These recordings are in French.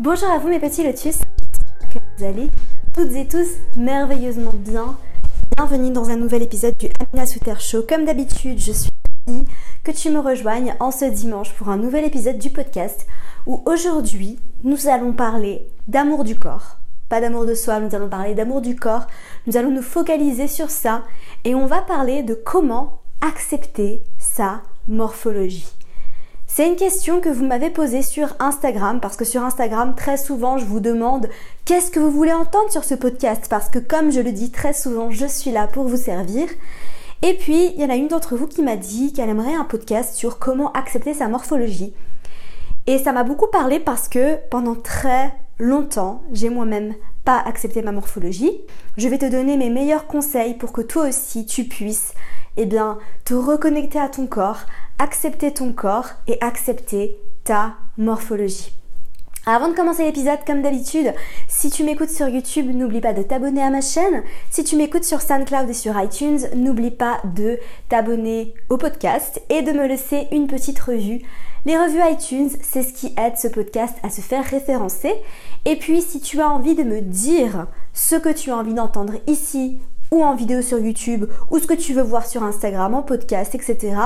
Bonjour à vous mes petits lotus, que vous allez toutes et tous merveilleusement bien. Bienvenue dans un nouvel épisode du Amina Souter Show. Comme d'habitude, je suis ravie que tu me rejoignes en ce dimanche pour un nouvel épisode du podcast où aujourd'hui nous allons parler d'amour du corps. Pas d'amour de soi, nous allons parler d'amour du corps. Nous allons nous focaliser sur ça et on va parler de comment accepter sa morphologie. C'est une question que vous m'avez posée sur Instagram parce que sur Instagram, très souvent, je vous demande qu'est-ce que vous voulez entendre sur ce podcast? Parce que comme je le dis très souvent, je suis là pour vous servir. Et puis, il y en a une d'entre vous qui m'a dit qu'elle aimerait un podcast sur comment accepter sa morphologie. Et ça m'a beaucoup parlé parce que pendant très longtemps, j'ai moi-même pas accepté ma morphologie. Je vais te donner mes meilleurs conseils pour que toi aussi tu puisses eh bien, te reconnecter à ton corps, accepter ton corps et accepter ta morphologie. Avant de commencer l'épisode, comme d'habitude, si tu m'écoutes sur YouTube, n'oublie pas de t'abonner à ma chaîne. Si tu m'écoutes sur SoundCloud et sur iTunes, n'oublie pas de t'abonner au podcast et de me laisser une petite revue. Les revues iTunes, c'est ce qui aide ce podcast à se faire référencer. Et puis, si tu as envie de me dire ce que tu as envie d'entendre ici ou en vidéo sur YouTube ou ce que tu veux voir sur Instagram, en podcast, etc.,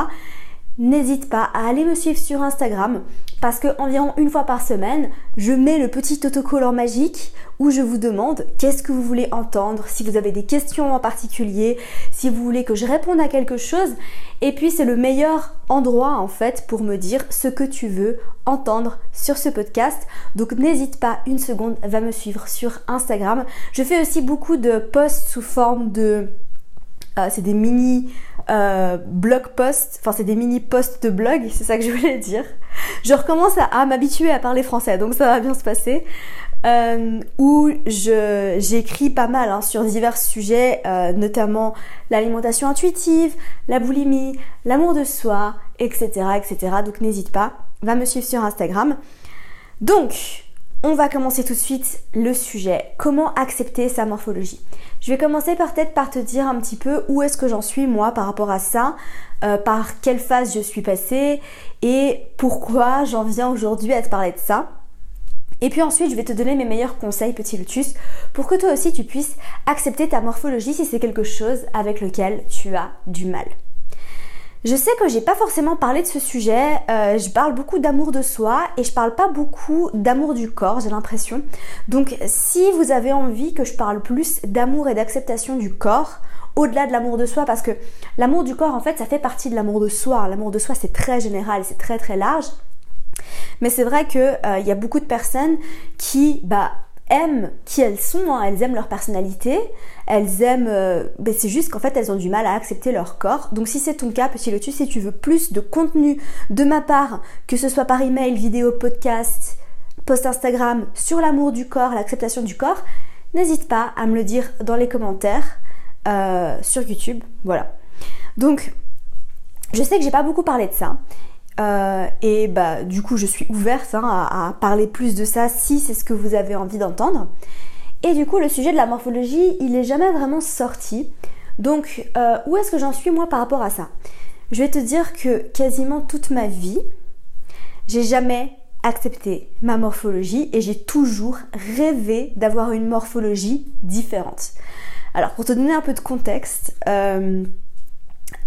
n'hésite pas à aller me suivre sur Instagram parce que environ une fois par semaine, je mets le petit autocollant magique où je vous demande qu'est-ce que vous voulez entendre, si vous avez des questions en particulier, si vous voulez que je réponde à quelque chose. Et puis c'est le meilleur endroit en fait pour me dire ce que tu veux entendre sur ce podcast. Donc n'hésite pas une seconde, va me suivre sur Instagram. Je fais aussi beaucoup de posts sous forme de... Euh, c'est des mini euh, blog posts, enfin c'est des mini posts de blog, c'est ça que je voulais dire. Je recommence à, m'habituer à parler français, donc ça va bien se passer. Euh, où j'écris pas mal hein, sur divers sujets, notamment l'alimentation intuitive, la boulimie, l'amour de soi, etc., etc. Donc n'hésite pas, va me suivre sur Instagram. Donc, on va commencer tout de suite le sujet. Comment accepter sa morphologie? Je vais commencer peut-être par te dire un petit peu où est-ce que j'en suis moi par rapport à ça, euh, par quelle phase je suis passée et pourquoi j'en viens aujourd'hui à te parler de ça. Et puis ensuite, je vais te donner mes meilleurs conseils, petit lotus, pour que toi aussi tu puisses accepter ta morphologie si c'est quelque chose avec lequel tu as du mal. Je sais que j'ai pas forcément parlé de ce sujet, euh, je parle beaucoup d'amour de soi et je parle pas beaucoup d'amour du corps, j'ai l'impression. Donc si vous avez envie que je parle plus d'amour et d'acceptation du corps, au-delà de l'amour de soi, parce que l'amour du corps en fait ça fait partie de l'amour de soi. L'amour de soi c'est très général, c'est très très large. Mais c'est vrai qu'il euh, y a beaucoup de personnes qui bah, aiment qui elles sont, hein. elles aiment leur personnalité, elles aiment, euh, ben c'est juste qu'en fait elles ont du mal à accepter leur corps. Donc si c'est ton cas, petit lotus, si tu veux plus de contenu de ma part, que ce soit par email, vidéo, podcast, post Instagram sur l'amour du corps, l'acceptation du corps, n'hésite pas à me le dire dans les commentaires euh, sur YouTube. Voilà. Donc je sais que j'ai pas beaucoup parlé de ça. Euh, et bah du coup je suis ouverte hein, à, parler plus de ça si c'est ce que vous avez envie d'entendre. Et du coup le sujet de la morphologie il est jamais vraiment sorti. Donc euh, où est-ce que j'en suis moi par rapport à ça? Je vais te dire que quasiment toute ma vie j'ai jamais accepté ma morphologie et j'ai toujours rêvé d'avoir une morphologie différente. Alors pour te donner un peu de contexte, euh,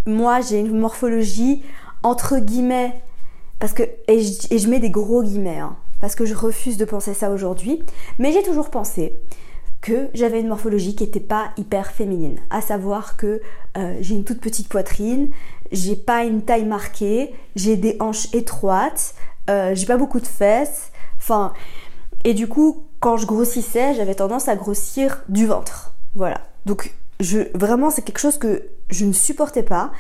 moi j'ai une morphologie entre guillemets, parce que, et je, mets des gros guillemets, hein, parce que je refuse de penser ça aujourd'hui, mais j'ai toujours pensé que j'avais une morphologie qui n'était pas hyper féminine, à savoir que euh, j'ai une toute petite poitrine, j'ai pas une taille marquée, j'ai des hanches étroites, euh, j'ai pas beaucoup de fesses, enfin, et du coup, quand je grossissais, j'avais tendance à grossir du ventre, voilà. Donc, je, vraiment, c'est quelque chose que je ne supportais pas,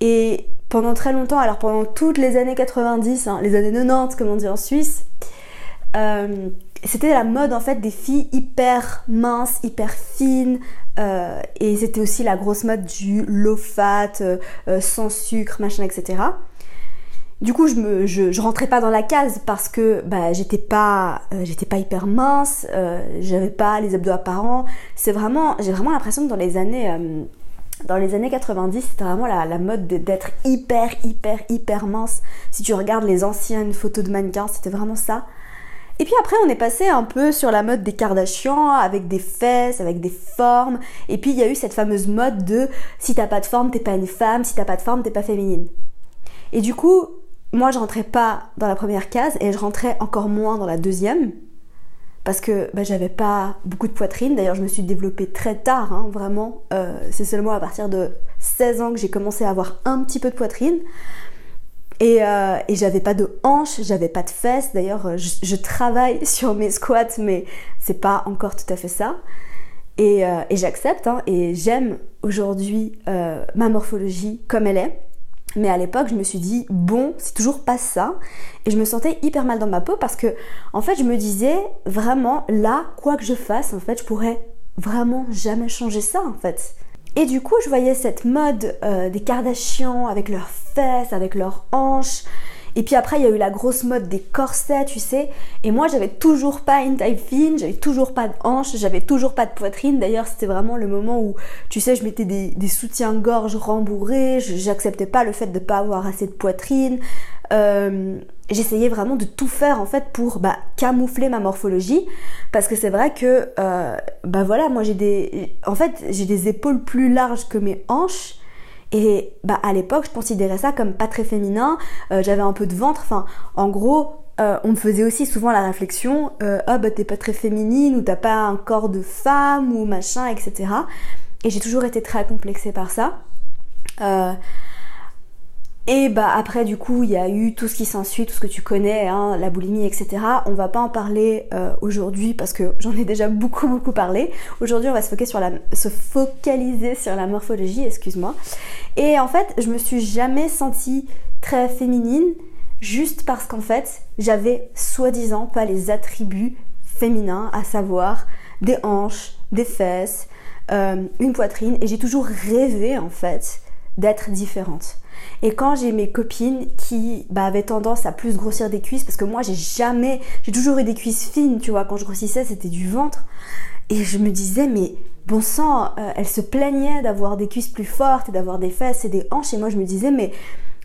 et pendant très longtemps, alors pendant toutes les années 90, hein, les années 90 comme on dit en Suisse, euh, c'était la mode en fait des filles hyper minces, hyper fines, euh, et c'était aussi la grosse mode du low fat, euh, sans sucre, machin, etc. Du coup, je me, je, rentrais pas dans la case parce que bah, j'étais pas, pas hyper mince, j'avais pas les abdos apparents. C'est vraiment, j'ai vraiment l'impression que dans les années dans les années 90, c'était vraiment la, mode d'être hyper, hyper, hyper mince. Si tu regardes les anciennes photos de mannequins, c'était vraiment ça. Et puis après, on est passé un peu sur la mode des Kardashians, avec des fesses, avec des formes. Et puis il y a eu cette fameuse mode de si t'as pas de forme, t'es pas une femme, si t'as pas de forme, t'es pas féminine. Et du coup, moi je rentrais pas dans la première case et je rentrais encore moins dans la deuxième parce que bah, j'avais pas beaucoup de poitrine. D'ailleurs, je me suis développée très tard, hein, vraiment. Euh, c'est seulement à partir de 16 ans que j'ai commencé à avoir un petit peu de poitrine. Et, euh, j'avais pas de hanches, j'avais pas de fesses. D'ailleurs, je, travaille sur mes squats, mais c'est pas encore tout à fait ça. Et, euh, et j'accepte, hein, et j'aime aujourd'hui ma morphologie comme elle est. Mais à l'époque, je me suis dit, bon, c'est toujours pas ça. Et je me sentais hyper mal dans ma peau parce que, en fait, je me disais, vraiment, là, quoi que je fasse, en fait, je pourrais vraiment jamais changer ça, en fait. Et du coup, je voyais cette mode euh, des Kardashians avec leurs fesses, avec leurs hanches, et puis après, il y a eu la grosse mode des corsets, tu sais. Et moi, j'avais toujours pas une taille fine, j'avais toujours pas de hanches, j'avais toujours pas de poitrine. D'ailleurs, c'était vraiment le moment où, tu sais, je mettais des, soutiens-gorge rembourrés, j'acceptais pas le fait de pas avoir assez de poitrine. Euh, j'essayais vraiment de tout faire en fait pour bah, camoufler ma morphologie parce que c'est vrai que euh, bah voilà moi j'ai des en fait j'ai des épaules plus larges que mes hanches et bah, à l'époque, je considérais ça comme pas très féminin. Euh, j'avais un peu de ventre. Enfin, en gros, euh, on me faisait aussi souvent la réflexion euh, Ah, bah, t'es pas très féminine, ou t'as pas un corps de femme, ou machin, etc. Et j'ai toujours été très complexée par ça. Et bah après du coup il y a eu tout ce qui s'ensuit, tout ce que tu connais, hein, la boulimie, etc. On va pas en parler euh, aujourd'hui parce que j'en ai déjà beaucoup beaucoup parlé. Aujourd'hui on va se focaliser sur la, morphologie, excuse-moi. Et en fait je me suis jamais sentie très féminine juste parce qu'en fait j'avais soi-disant pas les attributs féminins, à savoir des hanches, des fesses, euh, une poitrine. Et j'ai toujours rêvé en fait d'être différente. Et quand j'ai mes copines qui bah, avaient tendance à plus grossir des cuisses, parce que moi j'ai jamais, j'ai toujours eu des cuisses fines, tu vois, quand je grossissais c'était du ventre. Et je me disais, mais bon sang, euh, elles se plaignaient d'avoir des cuisses plus fortes et d'avoir des fesses et des hanches. Et moi je me disais, mais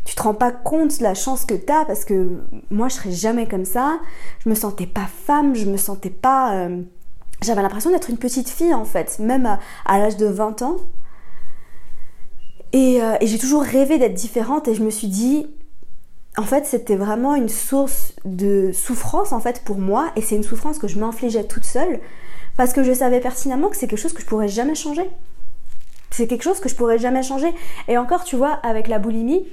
tu te rends pas compte de la chance que tu as parce que moi je serais jamais comme ça. Je me sentais pas femme, je me sentais pas. Euh, j'avais l'impression d'être une petite fille en fait, même à, à l'âge de 20 ans. Euh, et, j'ai toujours rêvé d'être différente et je me suis dit, en fait, c'était vraiment une source de souffrance en fait pour moi et c'est une souffrance que je m'infligeais toute seule parce que je savais pertinemment que c'est quelque chose que je pourrais jamais changer. C'est quelque chose que je pourrais jamais changer. Et encore, tu vois, avec la boulimie,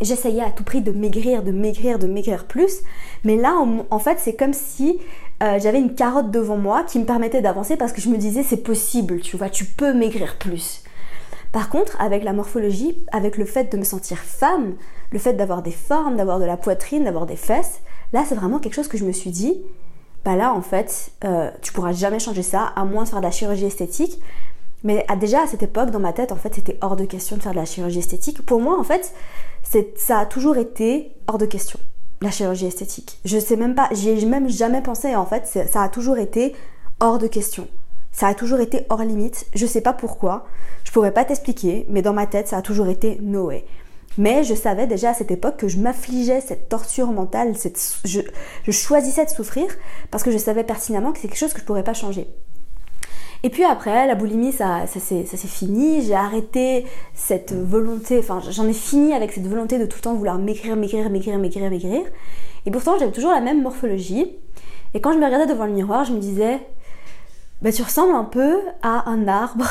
j'essayais à tout prix de maigrir, de maigrir, de maigrir plus. Mais là, en fait, c'est comme si euh, j'avais une carotte devant moi qui me permettait d'avancer parce que je me disais c'est possible, tu vois, tu peux maigrir plus. Par contre, avec la morphologie, avec le fait de me sentir femme, le fait d'avoir des formes, d'avoir de la poitrine, d'avoir des fesses, là c'est vraiment quelque chose que je me suis dit, bah là en fait, euh, tu pourras jamais changer ça, à moins de faire de la chirurgie esthétique. Mais déjà à cette époque, dans ma tête, en fait, c'était hors de question de faire de la chirurgie esthétique. Pour moi, en fait, ça a toujours été hors de question, la chirurgie esthétique. Je sais même pas, j'y ai même jamais pensé, en fait, ça a toujours été hors de question. Ça a toujours été hors limite. Je sais pas pourquoi. Je pourrais pas t'expliquer, mais dans ma tête, ça a toujours été no way. Mais je savais déjà à cette époque que je m'affligeais cette torture mentale, cette, je, choisissais de souffrir parce que je savais pertinemment que c'est quelque chose que je pourrais pas changer. Et puis après, la boulimie, ça, ça s'est fini. J'ai arrêté cette volonté, enfin, j'en ai fini avec cette volonté de tout le temps vouloir maigrir, maigrir, maigrir, maigrir, maigrir. Et pourtant, j'avais toujours la même morphologie. Et quand je me regardais devant le miroir, je me disais, bah, tu ressembles un peu à un arbre.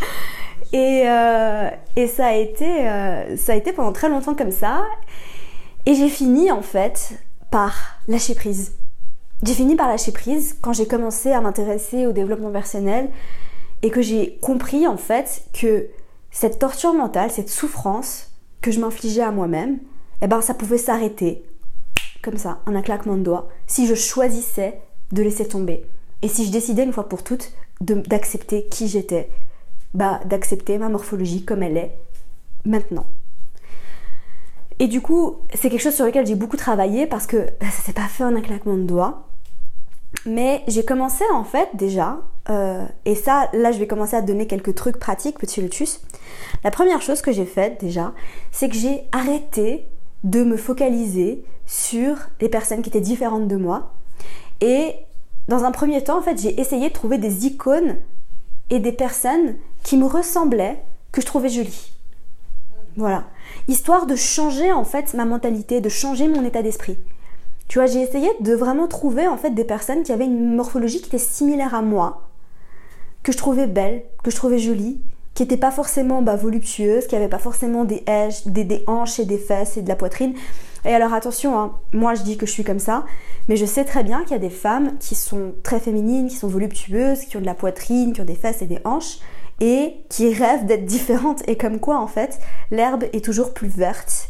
et, euh, et ça, a été, euh, ça a été pendant très longtemps comme ça. Et j'ai fini en fait par lâcher prise. J'ai fini par lâcher prise quand j'ai commencé à m'intéresser au développement personnel et que j'ai compris en fait que cette torture mentale, cette souffrance que je m'infligeais à moi-même, eh ben ça pouvait s'arrêter comme ça, en un claquement de doigts, si je choisissais de laisser tomber. Et si je décidais une fois pour toutes d'accepter qui j'étais, bah d'accepter ma morphologie comme elle est maintenant. Et du coup, c'est quelque chose sur lequel j'ai beaucoup travaillé parce que bah, ça s'est pas fait en un claquement de doigts. Mais j'ai commencé en fait déjà, euh, et ça, là je vais commencer à donner quelques trucs pratiques, petit lotus. La première chose que j'ai faite déjà, c'est que j'ai arrêté de me focaliser sur les personnes qui étaient différentes de moi. Et dans un premier temps, en fait, j'ai essayé de trouver des icônes et des personnes qui me ressemblaient, que je trouvais jolies. Voilà. Histoire de changer en fait ma mentalité, de changer mon état d'esprit. Tu vois, j'ai essayé de vraiment trouver en fait des personnes qui avaient une morphologie qui était similaire à moi, que je trouvais belle, que je trouvais jolie, qui n'étaient pas forcément bah, voluptueuses, qui n'avaient pas forcément des, des, hanches et des fesses et de la poitrine. Et alors attention, hein, moi je dis que je suis comme ça, mais je sais très bien qu'il y a des femmes qui sont très féminines, qui sont voluptueuses, qui ont de la poitrine, qui ont des fesses et des hanches, et qui rêvent d'être différentes. Et comme quoi, en fait, l'herbe est toujours plus verte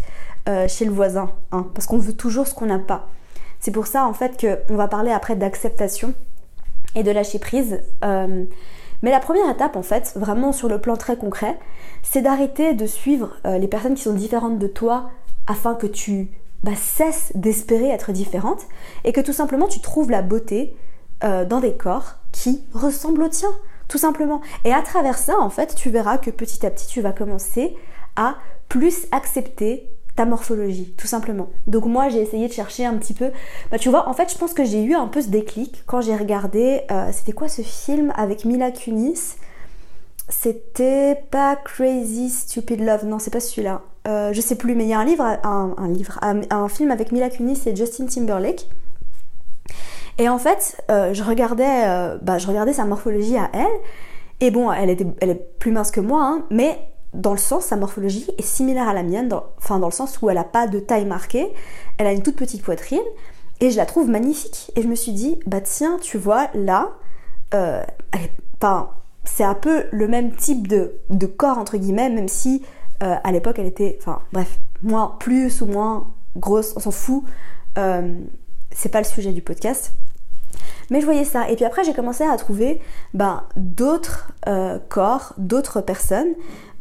euh, chez le voisin, hein, parce qu'on veut toujours ce qu'on n'a pas. C'est pour ça, en fait, qu'on va parler après d'acceptation et de lâcher prise. Euh, mais la première étape, en fait, vraiment sur le plan très concret, c'est d'arrêter de suivre euh, les personnes qui sont différentes de toi afin que tu bah, cesses d'espérer être différente et que tout simplement tu trouves la beauté dans des corps qui ressemblent au tien tout simplement. Et à travers ça, en fait, tu verras que petit à petit, tu vas commencer à plus accepter ta morphologie, tout simplement. Donc moi, j'ai essayé de chercher un petit peu. Bah, tu vois, en fait, je pense que j'ai eu un peu ce déclic quand j'ai regardé. Euh, c'était quoi ce film avec Mila Kunis? C'était pas Crazy Stupid Love. Non, c'est pas celui-là. Euh, je sais plus, mais il y a un livre, un, film avec Mila Kunis et Justin Timberlake. Et en fait, euh, je, regardais, euh, bah, je regardais sa morphologie à elle. Et bon, elle, était, elle est plus mince que moi, hein, mais dans le sens, sa morphologie est similaire à la mienne, dans, enfin dans le sens où elle n'a pas de taille marquée, elle a une toute petite poitrine, et je la trouve magnifique. Et je me suis dit, bah tiens, tu vois, là, euh, c'est un peu le même type de, corps, entre guillemets, même si à l'époque elle était, enfin bref, moins, plus ou moins grosse, on s'en fout, c'est pas le sujet du podcast. Mais je voyais ça. Et puis après, j'ai commencé à trouver ben, d'autres euh, corps, d'autres personnes,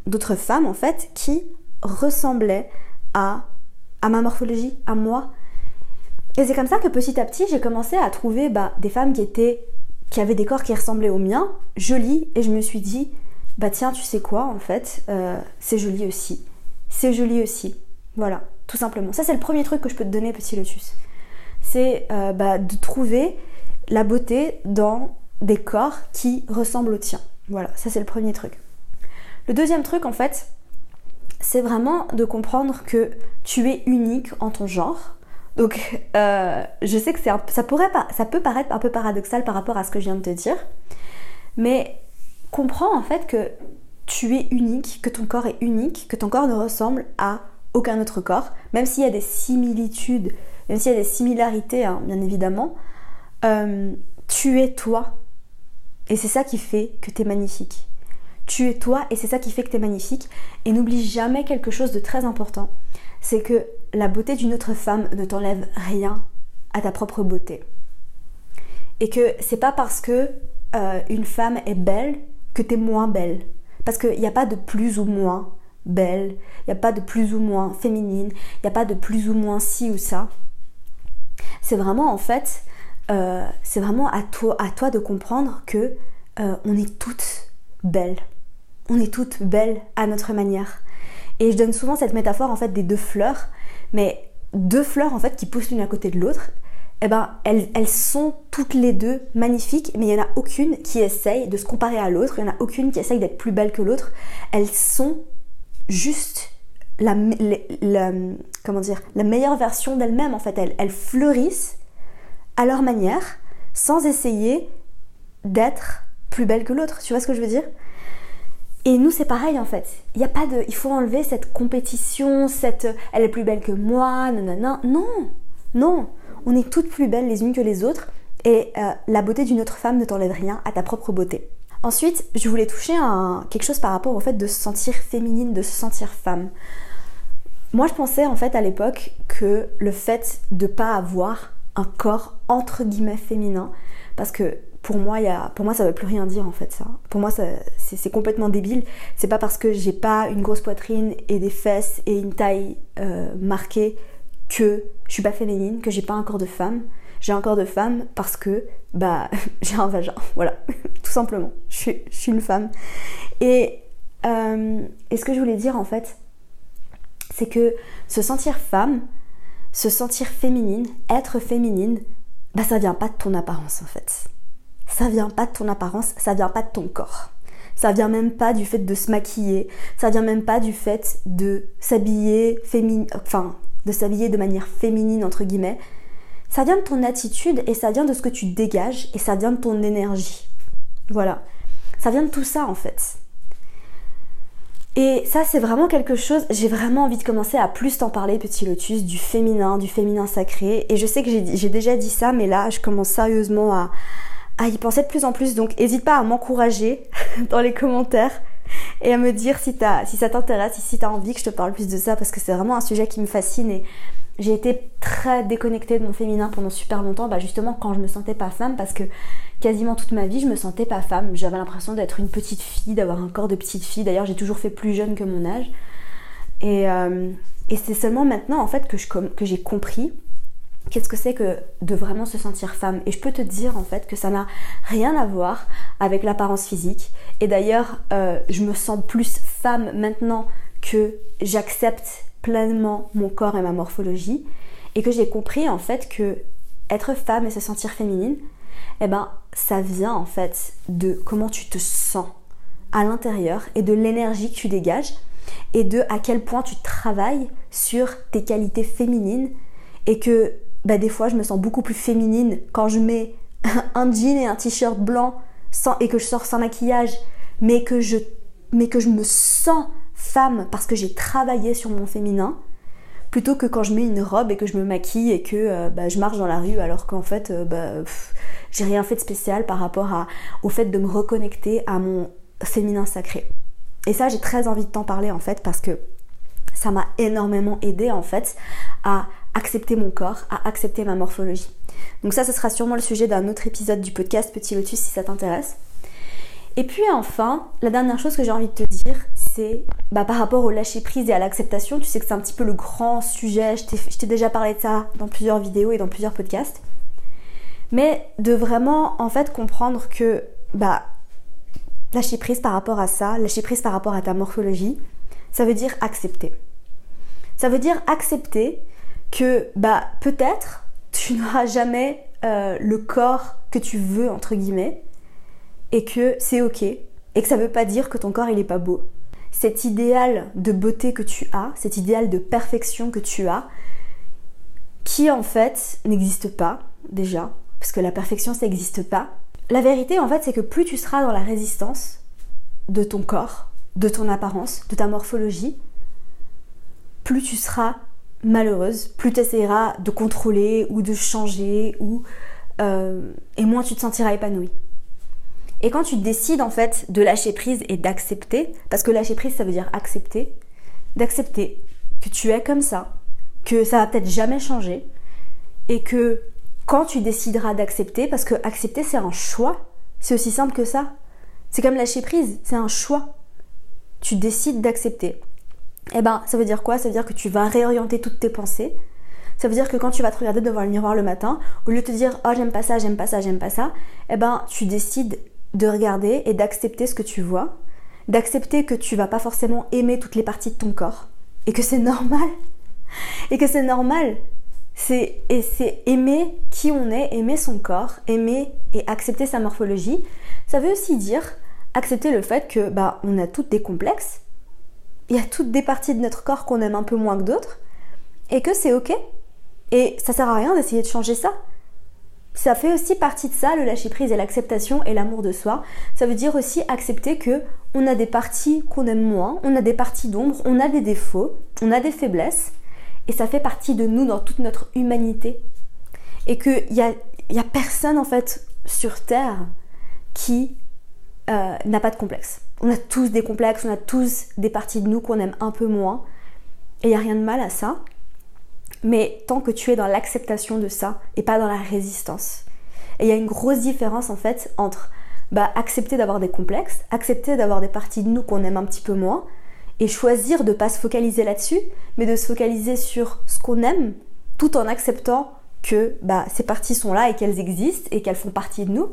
d'autres femmes en fait, qui ressemblaient à, à ma morphologie, à moi. Et c'est comme ça que petit à petit, j'ai commencé à trouver bah, des femmes qui qui avaient des corps qui ressemblaient aux miens, jolies, et je me suis dit, bah tiens, tu sais quoi, en fait, euh, c'est joli aussi. C'est joli aussi. Voilà, tout simplement. Ça, c'est le premier truc que je peux te donner, petit lotus. C'est euh, bah, de trouver la beauté dans des corps qui ressemblent au tien. Voilà, ça c'est le premier truc. Le deuxième truc en fait, c'est vraiment de comprendre que tu es unique en ton genre. Donc euh, je sais que ça, ça peut paraître un peu paradoxal par rapport à ce que je viens de te dire, mais comprends en fait que tu es unique, que ton corps est unique, que ton corps ne ressemble à aucun autre corps, même s'il y a des similitudes, même s'il y a des similarités, hein, bien évidemment, euh, tu es toi. Et c'est ça qui fait que tu es magnifique. Tu es toi et c'est ça qui fait que tu es magnifique. Et n'oublie jamais quelque chose de très important. C'est que la beauté d'une autre femme ne t'enlève rien à ta propre beauté. Et que c'est pas parce que euh, une femme est belle que tu es moins belle. Parce qu'il n'y a pas de plus ou moins belle, il n'y a pas de plus ou moins féminine, il n'y a pas de plus ou moins ci ou ça. C'est vraiment en fait euh, c'est vraiment à toi, à toi de comprendre que euh, on est toutes belles. On est toutes belles à notre manière. Et je donne souvent cette métaphore en fait des deux fleurs, mais deux fleurs en fait qui poussent l'une à côté de l'autre. Eh ben, elles, sont toutes les deux magnifiques, mais il n'y en a aucune qui essaye de se comparer à l'autre, il n'y en a aucune qui essaye d'être plus belle que l'autre. Elles sont juste la, comment dire, la meilleure version d'elles-mêmes en fait. Elles, fleurissent à leur manière, sans essayer d'être plus belle que l'autre. Tu vois ce que je veux dire? Et nous, c'est pareil en fait. Il y a pas de. Il faut enlever cette compétition, cette. Elle est plus belle que moi, non, Non, non. On est toutes plus belles les unes que les autres. Et euh, la beauté d'une autre femme ne t'enlève rien à ta propre beauté. Ensuite, je voulais toucher à quelque chose par rapport au fait de se sentir féminine, de se sentir femme. Moi, je pensais en fait à l'époque que le fait de pas avoir un corps entre guillemets féminin, parce que pour moi, y a, pour veut plus rien dire en fait ça. Pour moi, c'est complètement débile. C'est pas parce que j'ai pas une grosse poitrine et des fesses et une taille euh, marquée que je suis pas féminine, que j'ai pas un corps de femme. J'ai un corps de femme parce que bah j'ai un vagin, voilà, tout simplement. Je suis, une femme. Et, euh, et ce que je voulais dire en fait, c'est que se sentir femme, se sentir féminine, être féminine, bah ça vient pas de ton apparence en fait. Ça vient pas de ton apparence, ça vient pas de ton corps. Ça vient même pas du fait de se maquiller, ça vient même pas du fait de s'habiller féminine, enfin, de s'habiller de manière féminine entre guillemets. Ça vient de ton attitude et ça vient de ce que tu dégages et ça vient de ton énergie. Voilà. Ça vient de tout ça en fait. Et ça, c'est vraiment quelque chose, j'ai vraiment envie de commencer à plus t'en parler, petit lotus, du féminin, du féminin sacré. Et je sais que j'ai déjà dit ça, mais là, je commence sérieusement à, à y penser de plus en plus. Donc, n'hésite pas à m'encourager dans les commentaires et à me dire si, ça t'intéresse, si tu as envie que je te parle plus de ça, parce que c'est vraiment un sujet qui me fascine et j'ai été très déconnectée de mon féminin pendant super longtemps, bah justement quand je me sentais pas femme, parce que quasiment toute ma vie je me sentais pas femme. J'avais l'impression d'être une petite fille, d'avoir un corps de petite fille. D'ailleurs j'ai toujours fait plus jeune que mon âge. Et, euh, et c'est seulement maintenant en fait que j'ai compris qu'est-ce que c'est que de vraiment se sentir femme? Et je peux te dire en fait que ça n'a rien à voir avec l'apparence physique. Et d'ailleurs, euh, je me sens plus femme maintenant que j'accepte pleinement mon corps et ma morphologie. Et que j'ai compris en fait que être femme et se sentir féminine, eh ben ça vient en fait de comment tu te sens à l'intérieur et de l'énergie que tu dégages et de à quel point tu travailles sur tes qualités féminines et que bah, des fois je me sens beaucoup plus féminine quand je mets un jean et un t-shirt blanc sans, et que je sors sans maquillage, mais que je, me sens femme parce que j'ai travaillé sur mon féminin, plutôt que quand je mets une robe et que je me maquille et que euh, bah, je marche dans la rue alors qu'en fait euh, bah, j'ai rien fait de spécial par rapport au fait de me reconnecter à mon féminin sacré. Et ça j'ai très envie de t'en parler en fait parce que ça m'a énormément aidé en fait à accepter mon corps, à accepter ma morphologie. Donc ça, ce sera sûrement le sujet d'un autre épisode du podcast Petit Lotus si ça t'intéresse. Et puis enfin, la dernière chose que j'ai envie de te dire, c'est bah, par rapport au lâcher prise et à l'acceptation. Tu sais que c'est un petit peu le grand sujet. Je t'ai déjà parlé de ça dans plusieurs vidéos et dans plusieurs podcasts. Mais de vraiment en fait comprendre que bah lâcher prise par rapport à ça, lâcher prise par rapport à ta morphologie, ça veut dire accepter. Ça veut dire accepter que bah peut-être tu n'auras jamais euh, le corps que tu veux entre guillemets et que c'est ok et que ça veut pas dire que ton corps il est pas beau. Cet idéal de beauté que tu as, cet idéal de perfection que tu as, qui en fait n'existe pas déjà, parce que la perfection ça n'existe pas. La vérité en fait c'est que plus tu seras dans la résistance de ton corps, de ton apparence, de ta morphologie, plus tu seras malheureuse, plus tu essaieras de contrôler ou de changer, ou, euh, et moins tu te sentiras épanouie. Et quand tu décides en fait de lâcher prise et d'accepter, parce que lâcher prise ça veut dire accepter, d'accepter que tu es comme ça, que ça va peut-être jamais changer, et que quand tu décideras d'accepter, parce que accepter c'est un choix, c'est aussi simple que ça. C'est comme lâcher prise, c'est un choix. Tu décides d'accepter eh ben ça veut dire quoi? Ça veut dire que tu vas réorienter toutes tes pensées. Ça veut dire que quand tu vas te regarder devant le miroir le matin, au lieu de te dire oh j'aime pas ça, j'aime pas ça, j'aime pas ça, eh ben tu décides de regarder et d'accepter ce que tu vois, d'accepter que tu vas pas forcément aimer toutes les parties de ton corps et que c'est normal. Et que c'est normal. C'est et c'est aimer qui on est, aimer son corps, aimer et accepter sa morphologie. Ça veut aussi dire accepter le fait que bah on a toutes des complexes il y a toutes des parties de notre corps qu'on aime un peu moins que d'autres, et que c'est ok. Et ça sert à rien d'essayer de changer ça. Ça fait aussi partie de ça, le lâcher prise et l'acceptation et l'amour de soi. Ça veut dire aussi accepter que on a des parties qu'on aime moins, on a des parties d'ombre, on a des défauts, on a des faiblesses, et ça fait partie de nous dans toute notre humanité. Et qu'il n'y a, y a personne en fait sur Terre qui euh, n'a pas de complexe. On a tous des complexes, on a tous des parties de nous qu'on aime un peu moins. Et il n'y a rien de mal à ça. Mais tant que tu es dans l'acceptation de ça et pas dans la résistance. Et il y a une grosse différence en fait entre bah, accepter d'avoir des complexes, accepter d'avoir des parties de nous qu'on aime un petit peu moins, et choisir de ne pas se focaliser là-dessus, mais de se focaliser sur ce qu'on aime, tout en acceptant que bah, ces parties sont là et qu'elles existent et qu'elles font partie de nous.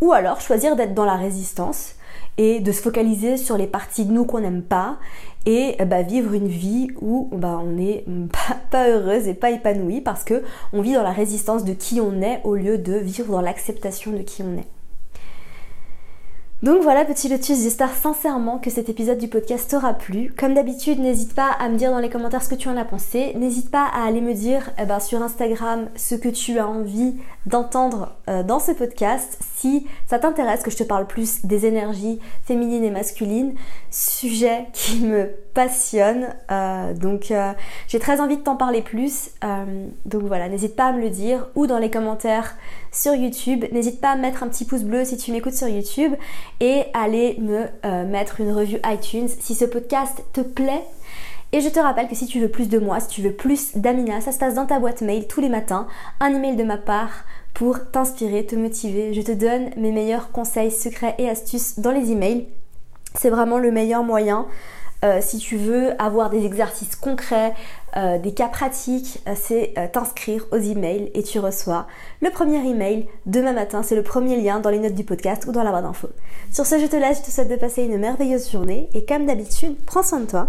Ou alors choisir d'être dans la résistance et de se focaliser sur les parties de nous qu'on n'aime pas et bah, vivre une vie où bah, on n'est pas, pas, heureuse et pas épanouie parce que on vit dans la résistance de qui on est au lieu de vivre dans l'acceptation de qui on est. Donc voilà petit lotus, j'espère sincèrement que cet épisode du podcast t'aura plu. Comme d'habitude, n'hésite pas à me dire dans les commentaires ce que tu en as pensé. N'hésite pas à aller me dire eh ben, sur Instagram ce que tu as envie d'entendre euh, dans ce podcast. Si ça t'intéresse que je te parle plus des énergies féminines et masculines, sujet qui me passionne. Euh, donc euh, j'ai très envie de t'en parler plus. donc voilà, n'hésite pas à me le dire ou dans les commentaires sur YouTube. N'hésite pas à mettre un petit pouce bleu si tu m'écoutes sur YouTube et aller me euh, mettre une review iTunes si ce podcast te plaît. Et je te rappelle que si tu veux plus de moi, si tu veux plus d'Amina, ça se passe dans ta boîte mail tous les matins, un email de ma part pour t'inspirer, te motiver. Je te donne mes meilleurs conseils, secrets et astuces dans les emails. C'est vraiment le meilleur moyen euh, si tu veux avoir des exercices concrets, euh, des cas pratiques, euh, c'est t'inscrire aux emails et tu reçois le premier email demain matin. C'est le premier lien dans les notes du podcast ou dans la barre d'infos. Sur ce, je te laisse. Je te souhaite de passer une merveilleuse journée et comme d'habitude, prends soin de toi.